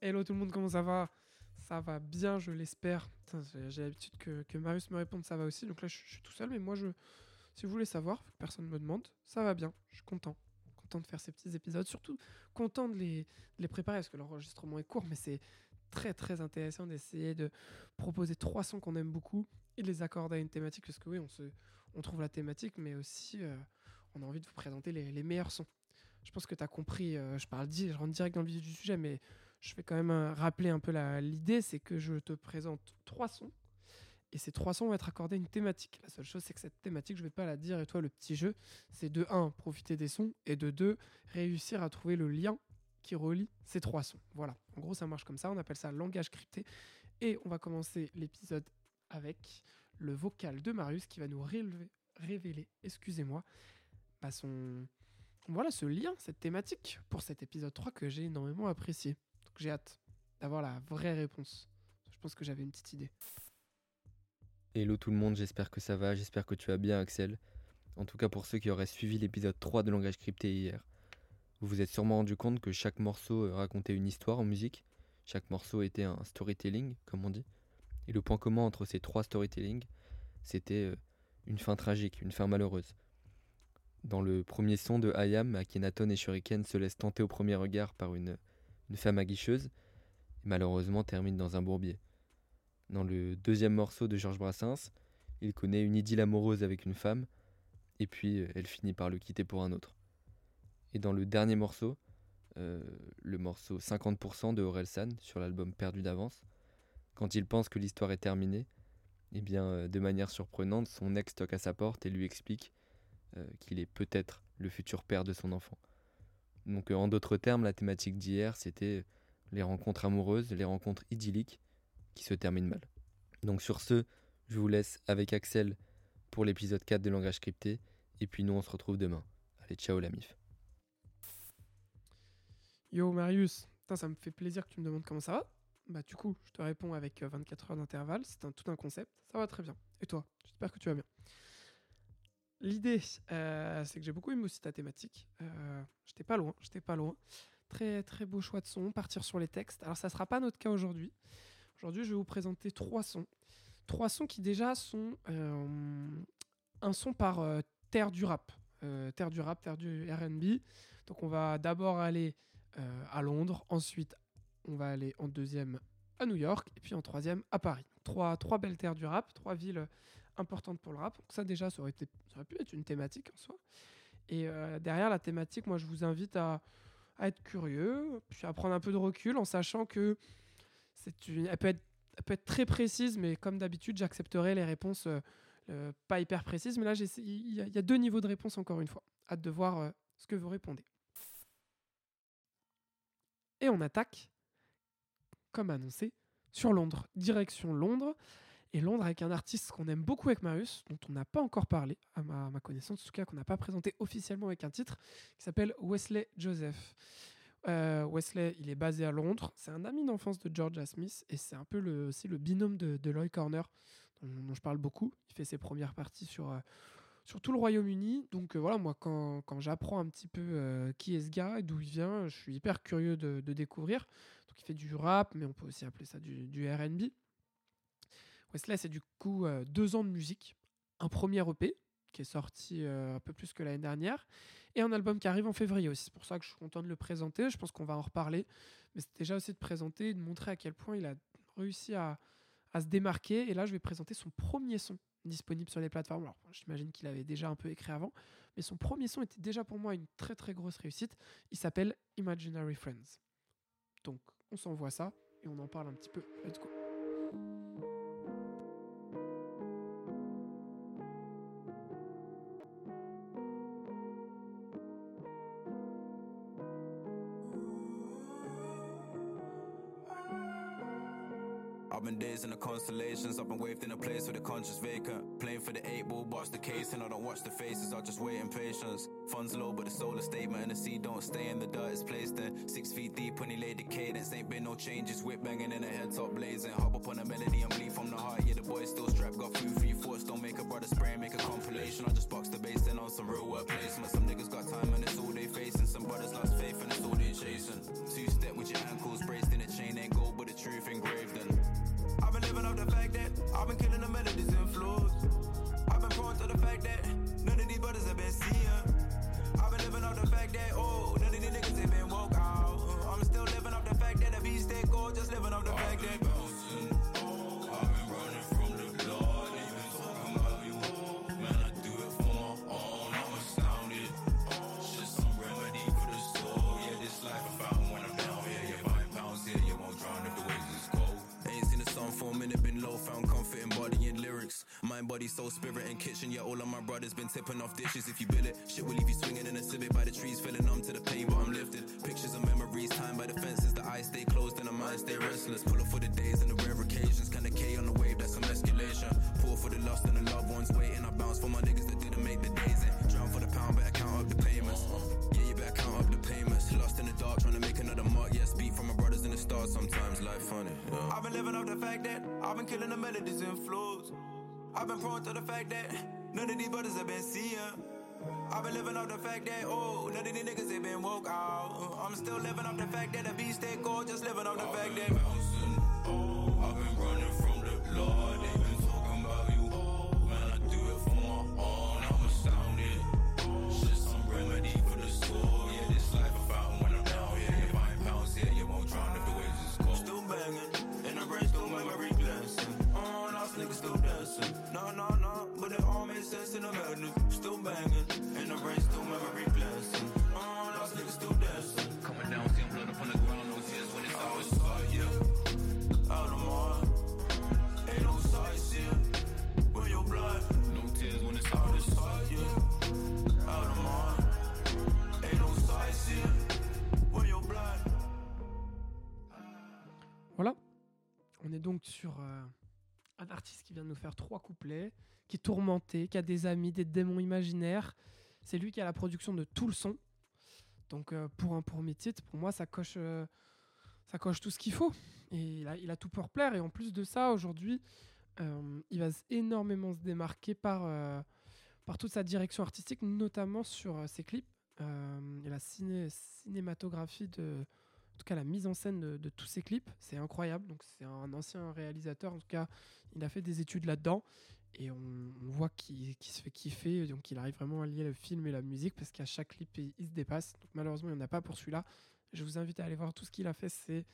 Hello tout le monde, comment ça va? Ça va bien, je l'espère. J'ai l'habitude que, que, Marius me réponde, ça va aussi. Donc là, je, suis tout seul, mais moi, je, si vous voulez savoir, personne ne me demande, ça va bien. Je suis content. Content de faire ces petits épisodes. Surtout content de les, de les préparer, parce que l'enregistrement est court, mais c'est très très intéressant d'essayer de proposer trois sons qu'on aime beaucoup et de les accorder à une thématique, parce que oui, on se, on trouve la thématique, mais aussi euh, on a envie de vous présenter les, meilleurs sons. Je pense que tu as compris, euh, je parle je rentre direct dans le vif du sujet, mais je vais quand même euh, rappeler un peu l'idée, c'est que je te présente trois sons, et ces trois sons vont être accordés à une thématique. La seule chose, c'est que cette thématique, je vais pas la dire, et toi, le petit jeu, c'est de 1, profiter des sons, et de 2, réussir à trouver le lien qui relie ces trois sons. Voilà, en gros, ça marche comme ça, on appelle ça langage crypté, et on va commencer l'épisode avec le vocal de Marius qui va nous révéler, excusez-moi, bah, son... Voilà ce lien, cette thématique pour cet épisode 3 que j'ai énormément apprécié. J'ai hâte d'avoir la vraie réponse. Je pense que j'avais une petite idée. Hello tout le monde, j'espère que ça va, j'espère que tu vas bien Axel. En tout cas pour ceux qui auraient suivi l'épisode 3 de Langage Crypté hier. Vous vous êtes sûrement rendu compte que chaque morceau racontait une histoire en musique. Chaque morceau était un storytelling, comme on dit. Et le point commun entre ces trois storytelling, c'était euh, une fin tragique, une fin malheureuse. Dans le premier son de Ayam, Akhenaton et Shuriken se laissent tenter au premier regard par une, femme aguicheuse et malheureusement terminent dans un bourbier. Dans le deuxième morceau de Georges Brassens, il connaît une idylle amoureuse avec une femme, et puis euh, elle finit par le quitter pour un autre. Et dans le dernier morceau, euh, le morceau 50% de Orelsan sur l'album Perdu d'avance, quand il pense que l'histoire est terminée, eh euh, de manière surprenante, son ex toque à sa porte et lui explique euh, qu'il est peut-être le futur père de son enfant. Donc, euh, en d'autres termes, la thématique d'hier, c'était les rencontres amoureuses, les rencontres idylliques qui se terminent mal. Donc sur ce, je vous laisse avec Axel pour l'épisode 4 de Langage Crypté, et puis nous on se retrouve demain. Allez, ciao la mif. Yo Marius, ça me fait plaisir que tu me demandes comment ça va. Bah du coup, je te réponds avec euh, 24 heures d'intervalle, c'est un, tout un concept, ça va très bien. Et toi? J'espère que tu vas bien. L'idée, euh, c'est que j'ai beaucoup aimé aussi ta thématique. Euh, j'étais pas loin, j'étais pas loin. Très très beau choix de son, partir sur les textes. Alors ça sera pas notre cas aujourd'hui. Aujourd'hui, je vais vous présenter trois sons. Trois sons qui déjà sont euh, un son par euh, terre du rap. Euh, terre du rap, terre du RB. Donc on va d'abord aller euh, à Londres, ensuite on va aller en deuxième à New York, et puis en troisième à Paris. Trois, belles terres du rap, trois villes importantes pour le rap. Donc ça déjà, ça aurait, pu être une thématique en soi. Et euh, derrière la thématique, moi je vous invite à, être curieux, puis à prendre un peu de recul en sachant que c'est elle, peut être, très précise, mais comme d'habitude, j'accepterai les réponses euh, euh, pas hyper précises. Mais là, il y, y a deux niveaux de réponse encore une fois. Hâte de voir euh, ce que vous répondez. Et on attaque, comme annoncé, sur Londres. Direction Londres. Et Londres avec un artiste qu'on aime beaucoup avec Marius, dont on n'a pas encore parlé, à ma, connaissance, en tout cas qu'on n'a pas présenté officiellement avec un titre, qui s'appelle Wesley Joseph. Euh, Wesley, il est basé à Londres. C'est un ami d'enfance de Georgia Smith et c'est un peu le, aussi le binôme de, de Lloyd Corner, dont, je parle beaucoup. Il fait ses premières parties sur, euh, sur tout le Royaume-Uni. Donc euh, voilà, moi, quand, quand j'apprends un petit peu qui est ce gars et d'où il vient, je suis hyper curieux de découvrir. Il fait du rap, mais on peut aussi appeler ça du, du RB. Wesley, c'est du coup euh, deux ans de musique, un premier EP qui est sorti euh, un peu plus que l'année dernière, et un album qui arrive en février aussi. C'est pour ça que je suis content de le présenter. Je pense qu'on va en reparler, mais c'est déjà aussi de présenter, de montrer à quel point il a réussi à, à se démarquer. Et là, je vais présenter son premier son disponible sur les plateformes. Alors, j'imagine qu'il avait déjà un peu écrit avant, mais son premier son était déjà pour moi une très très grosse réussite. Il s'appelle Imaginary Friends. Donc, on s'envoie ça et on en parle un petit peu. Let's go. I've been days in the constellations, I've been waved in a place with the conscious vacant. Playing for the eight ball, watch the case, and I don't watch the faces, I just wait in patience. Funds low, but the soul solar statement and the seed don't stay in the dirt, it's placed there. Six feet deep when he laid the cadence, ain't been no changes, whip banging in the head top blazing. Hop up on a melody and bleed from the heart, yeah, the boy still strapped, got few free thoughts, don't make a brother spray, make a compilation. I just box the bass then on some real work. Body, soul, spirit, and kitchen. Yeah, all of my brothers been tipping off dishes. If you bill it, shit will leave you swinging in a civic by the trees, feeling numb to the pain, but I'm lifted. Pictures of memories, time by the fences. The eyes stay closed and the mind stay restless. Pull up for the days and the rare occasions. Kinda K on the wave, that's some escalation. Pour for the lost and the loved ones waiting. I bounce for my niggas that didn't make the days in. Drown for the pound, better count up the payments. Yeah, you better count up the payments. Lost in the dark, trying to make another mark. Yeah, speak from my brothers in the stars. Sometimes life funny. Yeah. I've been living off the fact that I've been killing the melodies and flows. I've been prone to the fact that none of these brothers have been seeing. I've been living off the fact that, oh, none of these niggas they been woke out. I'm still living off the fact that the beast stay cold, just living off the fact that. bouncing. Oh, vient de nous faire trois couplets, qui est tourmenté, qui a des amis, des démons imaginaires. C'est lui qui a la production de tout le son. Donc euh, pour un premier titre, pour moi, ça coche, euh, ça coche tout ce qu'il faut. Et il a, tout pour plaire. Et en plus de ça, aujourd'hui, euh, il va énormément se démarquer par, par toute sa direction artistique, notamment sur ses clips et la ciné- cinématographie de, en tout cas la mise en scène de, tous ces clips, c'est incroyable. Donc c'est un ancien réalisateur, en tout cas, il a fait des études là-dedans et on, voit qu'il se fait kiffer. Donc il arrive vraiment à lier le film et la musique parce qu'à chaque clip il, se dépasse. Donc malheureusement il n'y en a pas pour celui-là. Je vous invite à aller voir tout ce qu'il a fait. C'est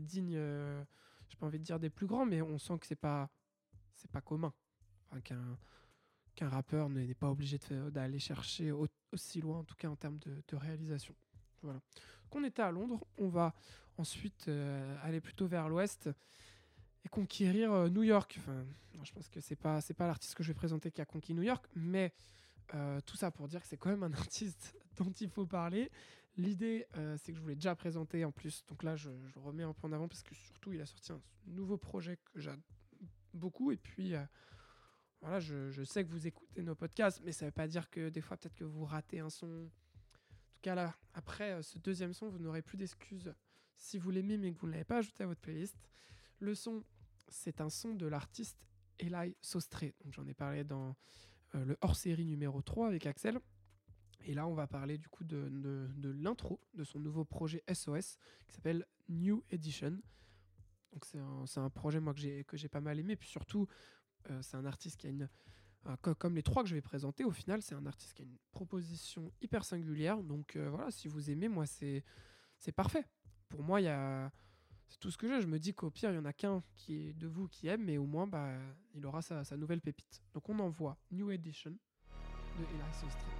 digne. euh, j'ai pas envie de dire des plus grands, mais on sent que c'est pas pas commun. Qu'un rappeur n'est pas obligé d'aller chercher au- aussi loin, en tout cas en termes de réalisation. Voilà. Donc on était à Londres, on va ensuite euh, aller plutôt vers l'ouest et conquérir euh, New York. Je pense que c'est pas pas l'artiste que je vais présenter qui a conquis New York, mais euh, tout ça pour dire que c'est quand même un artiste dont il faut parler. L'idée, c'est que je voulais déjà présenter en plus, donc là je, le remets un peu en avant parce que surtout il a sorti un nouveau projet que j'aime beaucoup et puis voilà, je, sais que vous écoutez nos podcasts, mais ça veut pas dire que des fois peut-être que vous ratez un son. Cas là, après euh, ce deuxième son, vous n'aurez plus d'excuses si vous l'aimez mais que vous ne l'avez pas ajouté à votre playlist. Le son, c'est un son de l'artiste Eli Sostré. J'en ai parlé dans euh, le hors-série numéro 3 avec Axel. Et là, on va parler du coup de, de- l'intro de son nouveau projet SOS qui s'appelle New Edition. C'est un, projet que j'ai pas mal aimé. Puis surtout, euh, c'est un artiste qui a une comme les trois que je vais présenter, au final, c'est un artiste qui a une proposition hyper singulière. Donc euh, voilà, si vous aimez, moi, c'est c'est parfait. Pour moi, il y a c'est tout ce que j'ai. Je me dis qu'au pire, il y en a qu'un qui est de vous qui aime, mais au moins, bah, il aura sa, sa nouvelle pépite. Donc on envoie New Edition de Eli Sostre.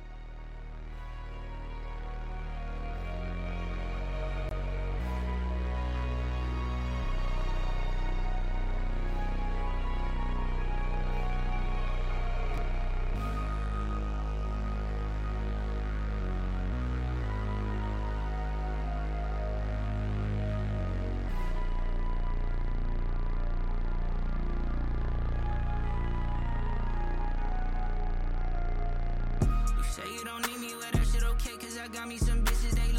You don't need me, well that shit okay, cause I got me some bitches, they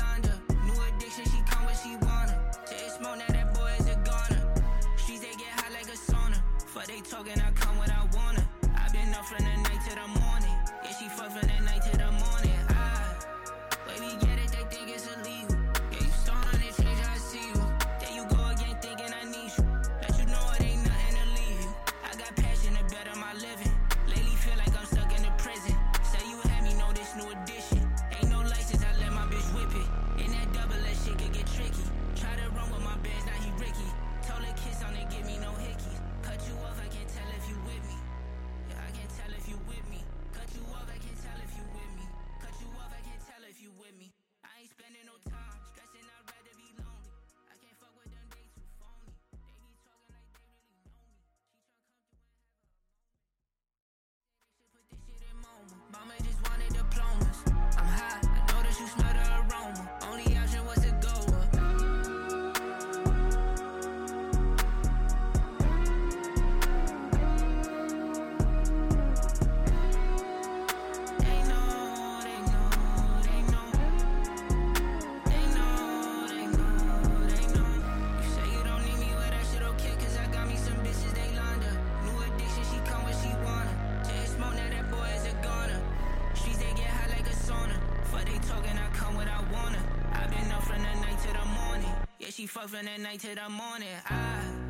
fuck from the night to the morning. I,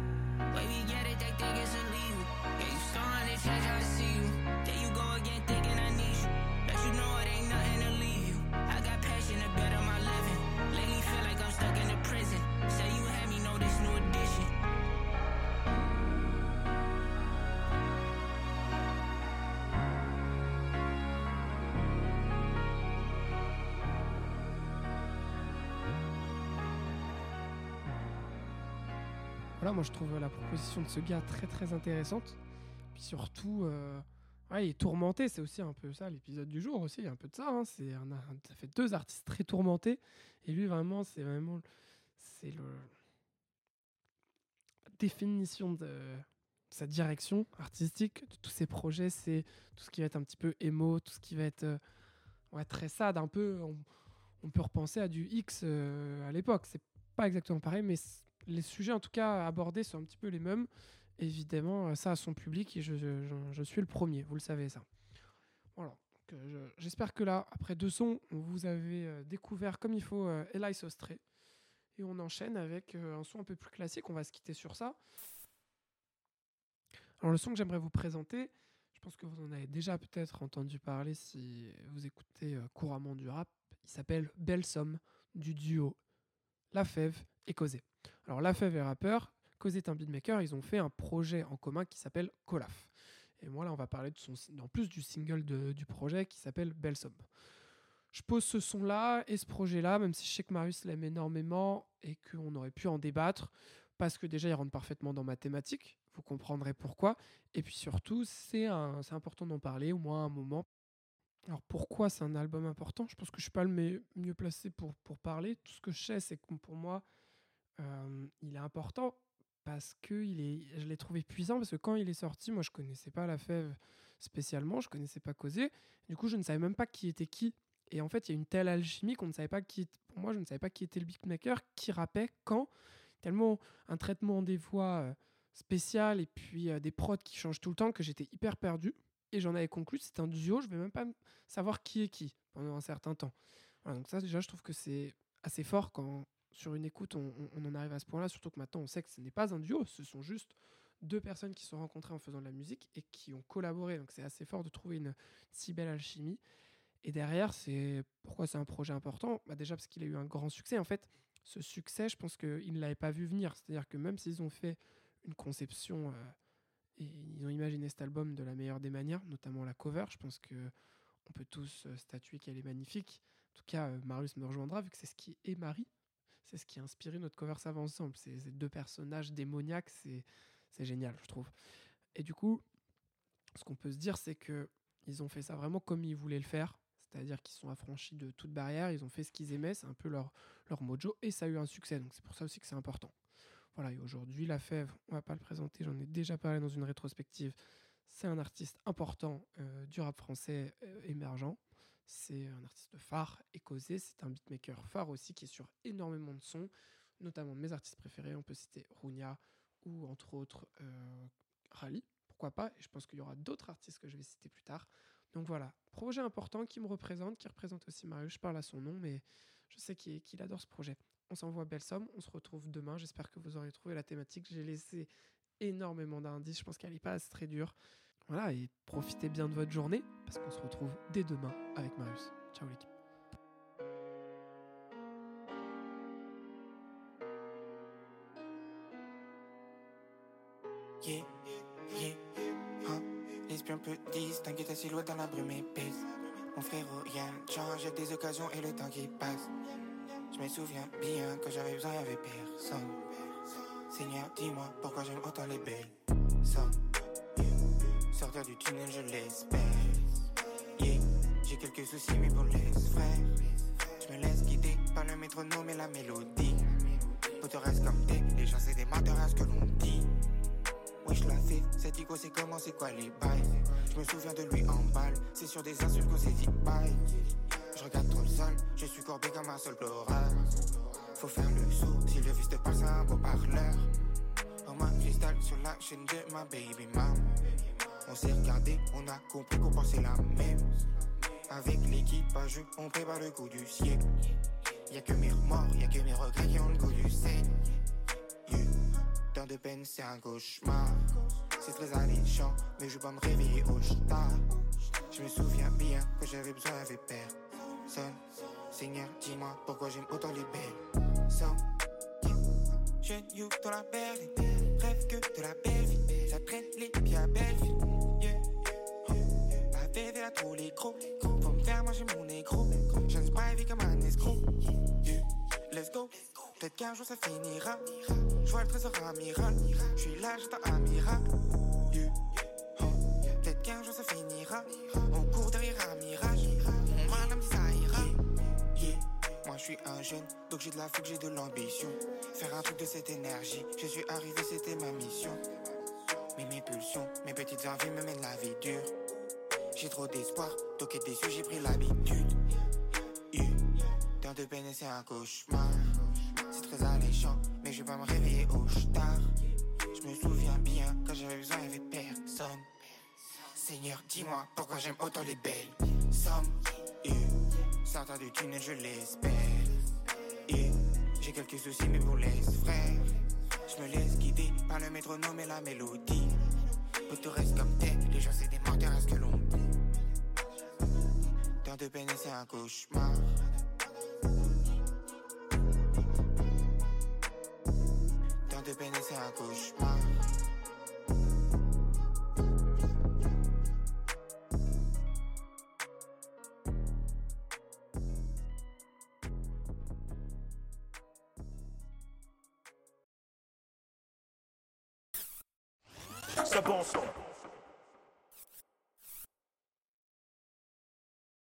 Voilà, moi je trouve la proposition de ce gars très très intéressante. Puis surtout, euh, il est tourmenté, c'est aussi un peu ça l'épisode du jour aussi, il y a un peu de ça. hein. C'est ça fait deux artistes très tourmentés. Et lui vraiment, c'est vraiment c'est la définition de sa direction artistique, de tous ses projets, c'est tout ce qui va être un petit peu émo, tout ce qui va être euh, ouais, très sad, un peu. On, peut repenser à du X euh, à l'époque. C'est pas exactement pareil, mais les sujets en tout cas abordés sont un petit peu les mêmes. Évidemment, euh, ça a son public et je, suis le premier, vous le savez ça. Voilà. Euh, je- J'espère que là, après deux sons, vous avez euh, découvert comme il faut euh, Eli Sostré. Et on enchaîne avec un son un peu plus classique. On va se quitter sur ça. Alors le son que j'aimerais vous présenter, je pense que vous en avez déjà peut-être entendu parler si vous écoutez couramment du rap. Il s'appelle Belle Somme du duo La Fève et Causé. Alors La Fève est rappeur, est un beatmaker. Ils ont fait un projet en commun qui s'appelle Colaf. Et moi là, on va parler de son, en plus du single de- du projet qui s'appelle Belle Somme. Je pose ce son-là et ce projet-là, même si je sais que Marius l'aime énormément et qu'on aurait pu en débattre, parce que déjà, il rentre parfaitement dans ma thématique. Vous comprendrez pourquoi. Et puis surtout, c'est important d'en parler, au moins un moment. Alors pourquoi c'est un album important? Je pense que je suis pas le mieux placé pour, pour parler. Tout ce que je sais, c'est que pour moi, il est important parce que il est, je l'ai trouvé puissant, parce que quand il est sorti, moi je connaissais pas la fève spécialement, je connaissais pas Causé. Du coup, je ne savais même pas qui était qui. Et en fait, il y a une telle alchimie qu'on ne savait pas qui. Pour moi, je ne savais pas qui était le beatmaker, qui rappait, quand. Tellement un traitement des voix euh, spécial et puis euh, des prods qui changent tout le temps que j'étais hyper perdu. Et j'en avais conclu, c'est un duo, je vais même pas savoir qui est qui pendant un certain temps. Donc ça, déjà, je trouve que c'est assez fort quand sur une écoute, on, en arrive à ce point-là, surtout que maintenant, on sait que ce n'est pas un duo, ce sont juste deux personnes qui se sont rencontrées en faisant de la musique et qui ont collaboré. Donc c'est assez fort de trouver une si belle alchimie. Et derrière, c'est pourquoi c'est un projet important? Bah Déjà parce qu'il a eu un grand succès. En fait, ce succès, je pense qu'ils ne l'avaient pas vu venir. C'est-à-dire que même s'ils ont fait une conception euh, et ils ont imaginé cet album de la meilleure des manières, notamment la cover, je pense que on peut tous euh, statuer qu'elle est magnifique. En tout cas, euh, Marius me rejoindra vu que c'est ce qui est Marie. C'est ce qui a inspiré notre va ensemble. C'est ces deux personnages démoniaques, c'est génial, je trouve. Et du coup, ce qu'on peut se dire, c'est que ils ont fait ça vraiment comme ils voulaient le faire. C'est-à-dire qu'ils sont affranchis de toute barrière, ils ont fait ce qu'ils aimaient, c'est un peu leur, leur mojo, et ça a eu un succès. Donc c'est pour ça aussi que c'est important. Voilà, et aujourd'hui, La Fève, on va pas le présenter, j'en ai déjà parlé dans une rétrospective. C'est un artiste important euh, du rap français euh, émergent. C'est un artiste phare et causé. C'est un beatmaker phare aussi qui est sur énormément de sons, notamment de mes artistes préférés. On peut citer Runia ou entre autres euh, Rally. Pourquoi pas? Et je pense qu'il y aura d'autres artistes que je vais citer plus tard. Donc voilà, projet important qui me représente, qui représente aussi Marius. Je parle à son nom, mais je sais qu'il qu'il adore ce projet. On s'envoie belle somme. On se retrouve demain. J'espère que vous aurez trouvé la thématique. J'ai laissé énormément d'indices. Je pense qu'elle n'est pas très dure. Voilà, et profitez bien de votre journée parce qu'on se retrouve dès demain avec Marius. Ciao l'équipe. Yeah, yeah, hein. L'espion peut distinguer ta silhouette dans la brume épaisse. Mon frère, rien ne change, des occasions et le temps qui passe. Je me souviens bien quand j'avais besoin, y'avait personne. Seigneur, dis-moi pourquoi j'aime autant les belles sommes. Sortir du tunnel, je l'espère. Yeah, j'ai quelques soucis, mais pour les frères. Je me laisse guider par le métronome et la mélodie. Reste comme t'es, les gens c'est des menteurs à ce que l'on dit. Je la fais, cette ego c'est comment, c'est quoi les bails? Je me souviens de lui en balle, c'est sur des insultes qu'on s'est dit bye Je regarde trop le sol, je suis courbé comme un sol pleural Faut faire le saut, si le fils te parle c'est un beau parleur En main cristal sur la chaîne de ma baby mom On s'est regardé, on a compris qu'on pensait la même Avec l'équipage, on prépare le coup du siècle y a que mes remords, y a que mes regrets qui ont le goût du. Yeah. Tant de peine, c'est un cauchemar. C'est très alléchant, mais je veux pas me réveiller au stade. Je me souviens bien que j'avais besoin de personne. Seigneur, dis-moi pourquoi j'aime autant les belles. Somme, jeune you dans la belle, rêve que de la belle vie. Ça traîne les pieds à belle. La trop les gros. Faut me faire manger mon négro. Je ne suis pas vie comme un escroc. Let's go. Peut-être qu'un jour ça finira. Je vois le trésor amiral. Je suis là, un miracle. Yeah. Oh. Peut-être qu'un jour ça finira. On court derrière un mirage. Mon mal me ça ira. Yeah. Moi je suis un jeune, donc j'ai de la fougue, j'ai de l'ambition. Faire un truc de cette énergie, je suis arrivé, c'était ma mission. Mais mes pulsions, mes petites envies me mènent la vie dure. J'ai trop d'espoir, être déçu, j'ai pris l'habitude. Tant de peine c'est un cauchemar. C'est très alléchant, mais je vais pas me réveiller au star. Je me souviens bien quand j'avais besoin, il avait personne. Seigneur, dis-moi pourquoi j'aime autant les belles sommes. Sortant du tunnel, je l'espère. J'ai quelques soucis, mais vous laisse, frère. Je me laisse guider par le métronome et la mélodie. Tant de peine et c'est un cauchemar. Tant de peine et c'est un cauchemar. Ça pense.